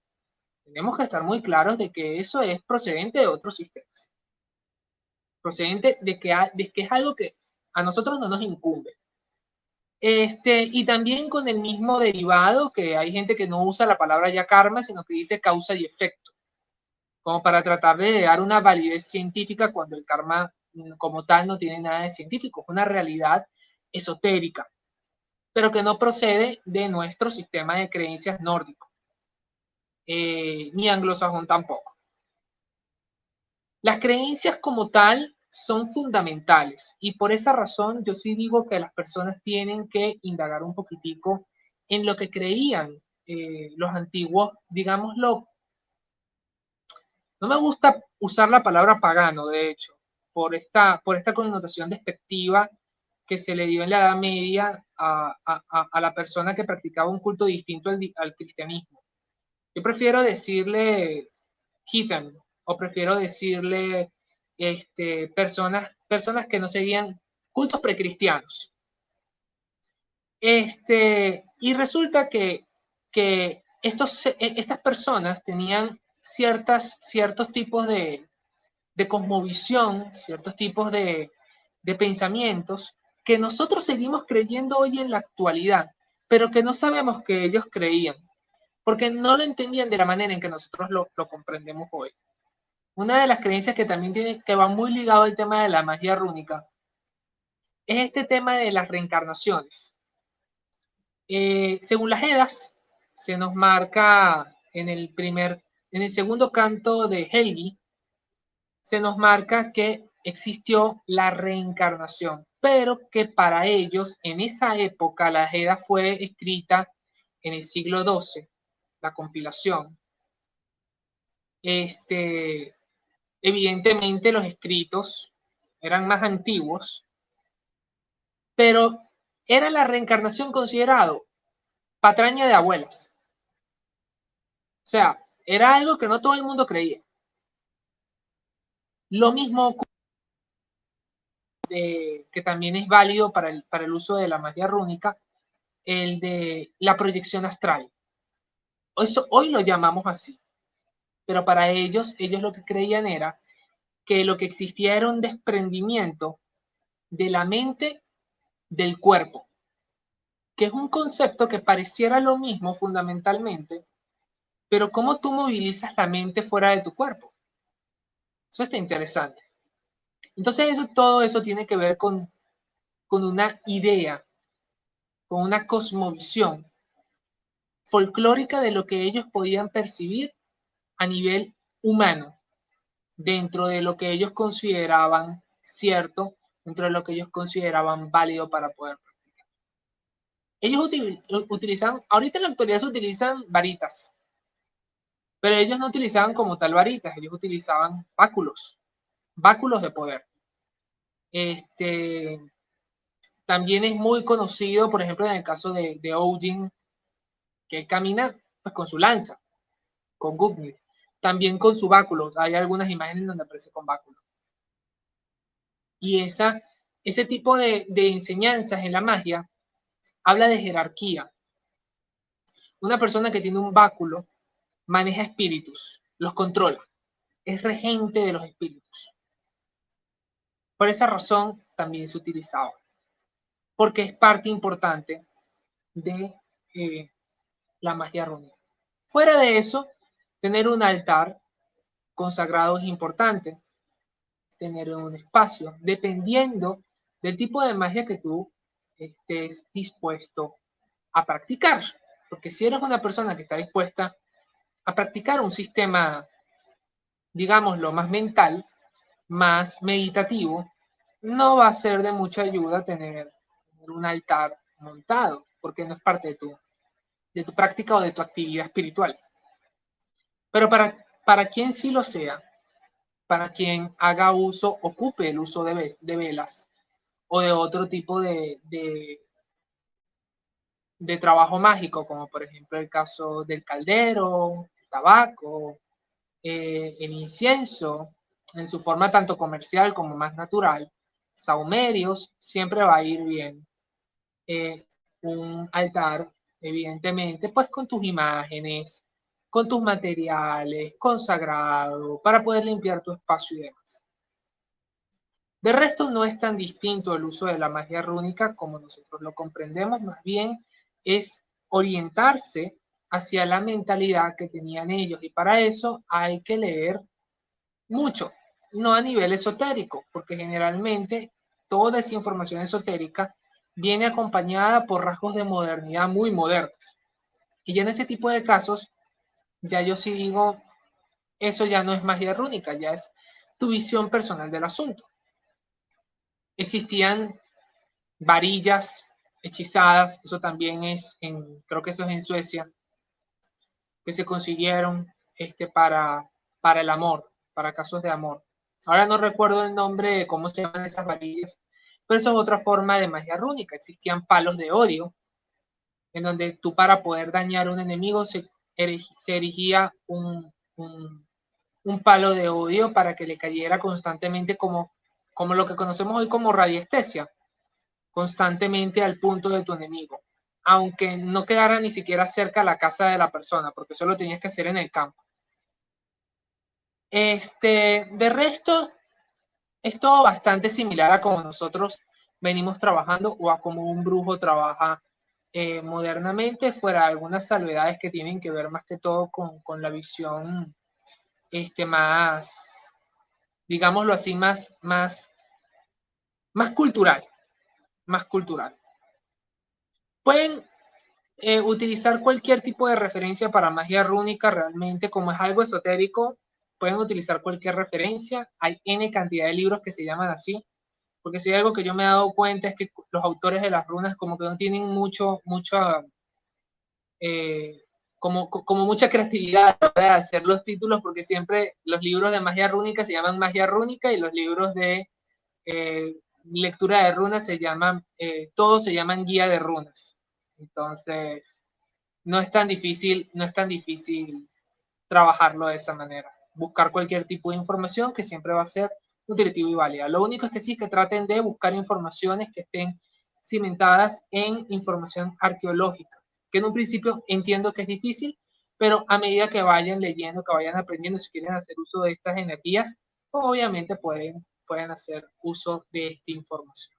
tenemos que estar muy claros de que eso es procedente de otros sistemas. Procedente de que, de que es algo que a nosotros no nos incumbe. Este, y también con el mismo derivado, que hay gente que no usa la palabra ya karma, sino que dice causa y efecto, como para tratar de dar una validez científica cuando el karma como tal no tiene nada de científico, es una realidad esotérica, pero que no procede de nuestro sistema de creencias nórdico, eh, ni anglosajón tampoco. Las creencias como tal son fundamentales y por esa razón yo sí digo que las personas tienen que indagar un poquitico en lo que creían eh, los antiguos, digámoslo. No me gusta usar la palabra pagano, de hecho, por esta, por esta connotación despectiva que se le dio en la Edad Media a, a, la persona que practicaba un culto distinto al, al cristianismo. Yo prefiero decirle heathen o prefiero decirle este, personas, personas que no seguían cultos precristianos. Este, y resulta que, que estos, e, estas personas tenían ciertas, ciertos tipos de, de cosmovisión, ciertos tipos de, de pensamientos que nosotros seguimos creyendo hoy en la actualidad, pero que no sabemos que ellos creían, porque no lo entendían de la manera en que nosotros lo, comprendemos hoy una de las creencias que también tiene, que va muy ligado al tema de la magia rúnica, es este tema de las reencarnaciones. Eh, según las Edas, se nos marca en el primer, en el segundo canto de Helgi, se nos marca que existió la reencarnación, pero que para ellos, en esa época, la Edda fue escrita en el siglo XII, la compilación. Este, Evidentemente los escritos eran más antiguos, pero era la reencarnación considerado patraña de abuelas. O sea, era algo que no todo el mundo creía. Lo mismo que también es válido para el, para el uso de la magia rúnica, el de la proyección astral. Eso, hoy lo llamamos así pero para ellos, ellos lo que creían era que lo que existía era un desprendimiento de la mente del cuerpo, que es un concepto que pareciera lo mismo fundamentalmente, pero cómo tú movilizas la mente fuera de tu cuerpo. Eso está interesante. Entonces eso, todo eso tiene que ver con, con una idea, con una cosmovisión folclórica de lo que ellos podían percibir a nivel humano, dentro de lo que ellos consideraban cierto, dentro de lo que ellos consideraban válido para poder practicar. Ellos utilizan, ahorita en la actualidad se utilizan varitas, pero ellos no utilizaban como tal varitas, ellos utilizaban báculos, báculos de poder. Este, también es muy conocido, por ejemplo, en el caso de, de Odin, que camina pues, con su lanza, con Gugnir también con su báculo. Hay algunas imágenes donde aparece con báculo. Y esa, ese tipo de, de enseñanzas en la magia habla de jerarquía. Una persona que tiene un báculo maneja espíritus, los controla, es regente de los espíritus. Por esa razón también se utilizaba, porque es parte importante de eh, la magia rúnica. Fuera de eso, Tener un altar consagrado es importante. Tener un espacio, dependiendo del tipo de magia que tú estés dispuesto a practicar. Porque si eres una persona que está dispuesta a practicar un sistema, digámoslo, más mental, más meditativo, no va a ser de mucha ayuda tener un altar montado, porque no es parte de tu, de tu práctica o de tu actividad espiritual. Pero para, para quien sí lo sea, para quien haga uso, ocupe el uso de, de velas o de otro tipo de, de, trabajo mágico, como por ejemplo el caso del caldero, tabaco, eh, el incienso, en su forma tanto comercial como más natural, saumerios, siempre va a ir bien. Eh, un altar, evidentemente, pues con tus imágenes, con tus materiales, consagrado, para poder limpiar tu espacio y demás. De resto, no es tan distinto el uso de la magia rúnica como nosotros lo comprendemos, más bien es orientarse hacia la mentalidad que tenían ellos y para eso hay que leer mucho, no a nivel esotérico, porque generalmente toda esa información esotérica viene acompañada por rasgos de modernidad muy modernos. Y en ese tipo de casos, ya yo sí digo, eso ya no es magia rúnica, ya es tu visión personal del asunto. Existían varillas hechizadas, eso también es, en, creo que eso es en Suecia, que se consiguieron este, para, para el amor, para casos de amor. Ahora no recuerdo el nombre de cómo se llaman esas varillas, pero eso es otra forma de magia rúnica. Existían palos de odio, en donde tú para poder dañar a un enemigo se, erigía un, un, un, palo de odio para que le cayera constantemente como, como lo que conocemos hoy como radiestesia, constantemente al punto de tu enemigo, aunque no quedara ni siquiera cerca la casa de la persona, porque eso lo tenías que hacer en el campo. Este, de resto, es todo bastante similar a como nosotros venimos trabajando o a como un brujo trabaja eh, modernamente, fuera algunas salvedades que tienen que ver más que todo con, con la visión este, más, digámoslo así, más, más, más cultural, más cultural. Pueden eh, utilizar cualquier tipo de referencia para magia rúnica realmente, como es algo esotérico, pueden utilizar cualquier referencia. Hay N cantidad de libros que se llaman así, porque si hay algo que yo me he dado cuenta es que los autores de las runas como que no tienen mucho, mucho, eh, como, como mucha creatividad para hacer los títulos, porque siempre los libros de magia rúnica se llaman magia rúnica y los libros de eh, lectura de runas se llaman, eh, todos se llaman guía de runas. Entonces, no es tan difícil, no es tan difícil trabajarlo de esa manera buscar cualquier tipo de información que siempre va a ser nutritivo y válida. Lo único es que sí, que traten de buscar informaciones que estén cimentadas en información arqueológica, que en un principio entiendo que es difícil, pero a medida que vayan leyendo, que vayan aprendiendo, si quieren hacer uso de estas energías, obviamente pueden, pueden hacer uso de esta información.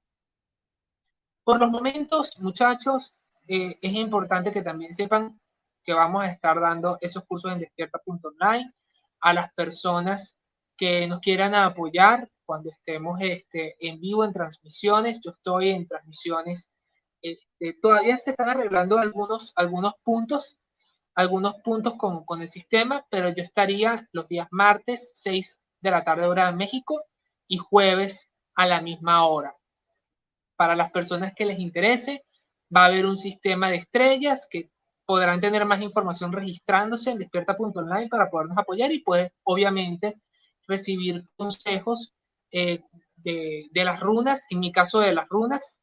Por los momentos, muchachos, eh, es importante que también sepan que vamos a estar dando esos cursos en despierta.online a las personas que nos quieran apoyar cuando estemos este, en vivo en transmisiones. Yo estoy en transmisiones. Este, todavía se están arreglando algunos, algunos puntos, algunos puntos con, con, el sistema, pero yo estaría los días martes, 6 de la tarde hora de México y jueves a la misma hora. Para las personas que les interese, va a haber un sistema de estrellas que podrán tener más información registrándose en despierta.online para podernos apoyar y puede, obviamente, recibir consejos eh, de, de, las runas, en mi caso de las runas,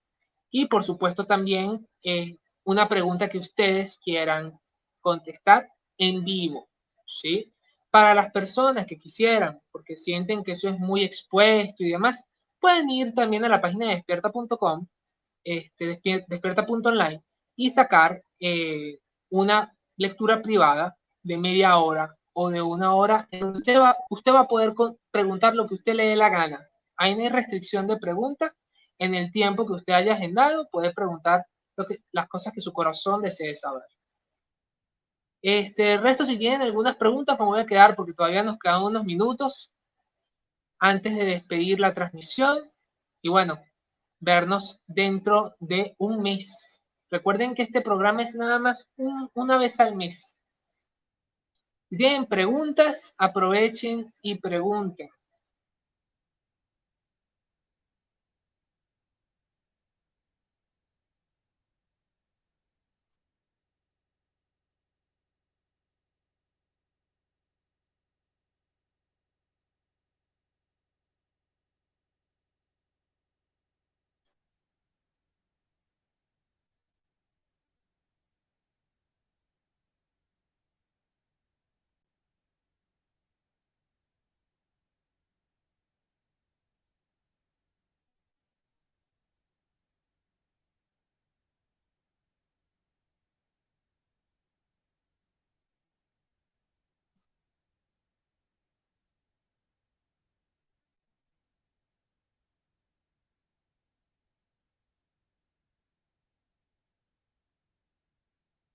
y por supuesto también eh, una pregunta que ustedes quieran contestar en vivo, ¿sí? Para las personas que quisieran, porque sienten que eso es muy expuesto y demás, pueden ir también a la página de despierta.com, este, despierta.online, y sacar eh, una lectura privada de media hora o de una hora, usted va, usted va a poder preguntar lo que usted le dé la gana. Hay una restricción de pregunta. En el tiempo que usted haya agendado, puede preguntar lo que, las cosas que su corazón desee saber. Este, resto, si tienen algunas preguntas, me voy a quedar porque todavía nos quedan unos minutos antes de despedir la transmisión. Y bueno, vernos dentro de un mes. Recuerden que este programa es nada más una vez al mes. Si tienen preguntas, aprovechen y pregunten.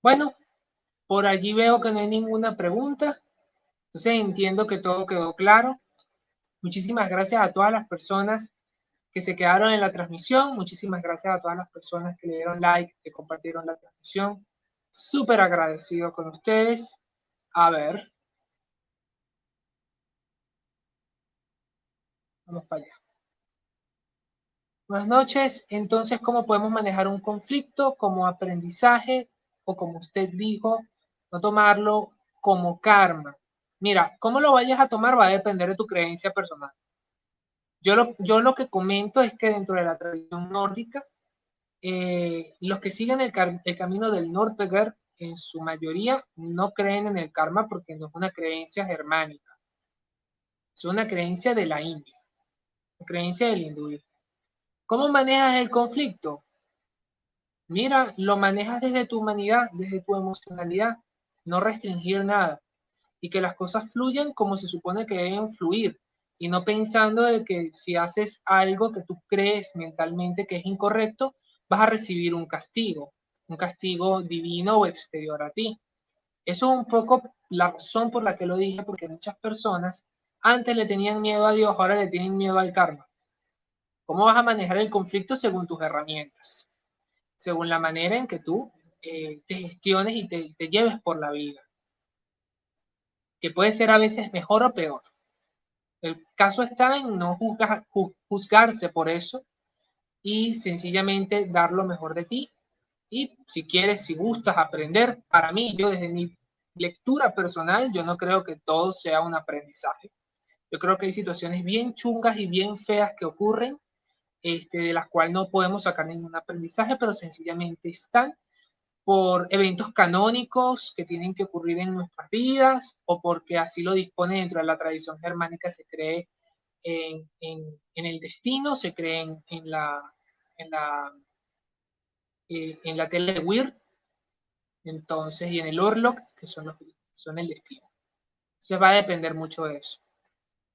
Bueno, por allí veo que no hay ninguna pregunta. Entonces entiendo que todo quedó claro. Muchísimas gracias a todas las personas que se quedaron en la transmisión. Muchísimas gracias a todas las personas que le dieron like, que compartieron la transmisión. Súper agradecido con ustedes. A ver. Vamos para allá. Buenas noches. Entonces, ¿cómo podemos manejar un conflicto como aprendizaje o como usted dijo, no tomarlo como karma? Mira, cómo lo vayas a tomar va a depender de tu creencia personal. Yo lo, yo lo que comento es que dentro de la tradición nórdica, eh, los que siguen el, el camino del Nordberger, en su mayoría, no creen en el karma porque no es una creencia germánica. Es una creencia de la India, creencia del hinduismo. ¿Cómo manejas el conflicto? Mira, lo manejas desde tu humanidad, desde tu emocionalidad, no restringir nada y que las cosas fluyan como se supone que deben fluir y no pensando de que si haces algo que tú crees mentalmente que es incorrecto, vas a recibir un castigo, un castigo divino o exterior a ti. Eso es un poco la razón por la que lo dije, porque muchas personas antes le tenían miedo a Dios, ahora le tienen miedo al karma. ¿Cómo vas a manejar el conflicto según tus herramientas? Según la manera en que tú eh, te gestiones y te, te lleves por la vida. Que puede ser a veces mejor o peor. El caso está en no juzgarse por eso y sencillamente dar lo mejor de ti. Y si quieres, si gustas aprender, para mí, yo desde mi lectura personal, yo no creo que todo sea un aprendizaje. Yo creo que hay situaciones bien chungas y bien feas que ocurren, este, de las cuales no podemos sacar ningún aprendizaje, pero sencillamente están por eventos canónicos que tienen que ocurrir en nuestras vidas o porque así lo dispone dentro de la tradición germánica, se cree en, el destino, se cree en, la, en, la, eh, en la tele Weir, entonces, y en el Orlok, que son, los, son el destino. Se va a depender mucho de eso.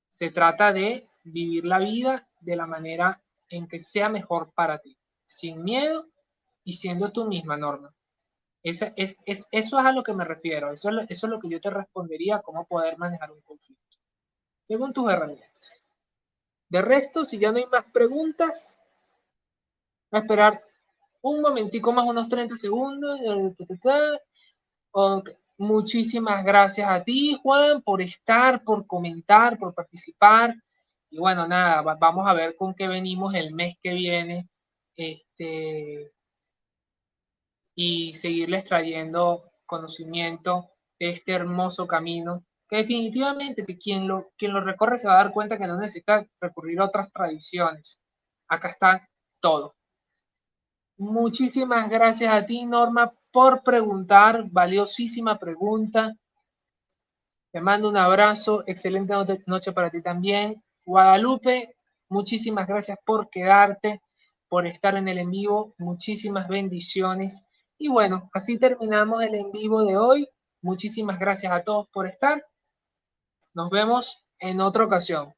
Se trata de vivir la vida de la manera en que sea mejor para ti, sin miedo y siendo tú misma, Norma. Es, es, eso es a lo que me refiero. Eso, eso es lo que yo te respondería, cómo poder manejar un conflicto, según tus herramientas. De resto, si ya no hay más preguntas, a esperar un momentico más, unos 30 segundos. Muchísimas gracias a ti, Juan, por estar, por comentar, por participar. Y bueno, nada, vamos a ver con qué venimos el mes que viene. Este, y seguirles trayendo conocimiento de este hermoso camino, que definitivamente que quien lo, quien lo recorre se va a dar cuenta que no necesita recurrir a otras tradiciones. Acá está todo. Muchísimas gracias a ti, Norma, por preguntar. Valiosísima pregunta. Te mando un abrazo. Excelente noche para ti también. Guadalupe, muchísimas gracias por quedarte, por estar en el en vivo. Muchísimas bendiciones. Y bueno, así terminamos el en vivo de hoy. Muchísimas gracias a todos por estar. Nos vemos en otra ocasión.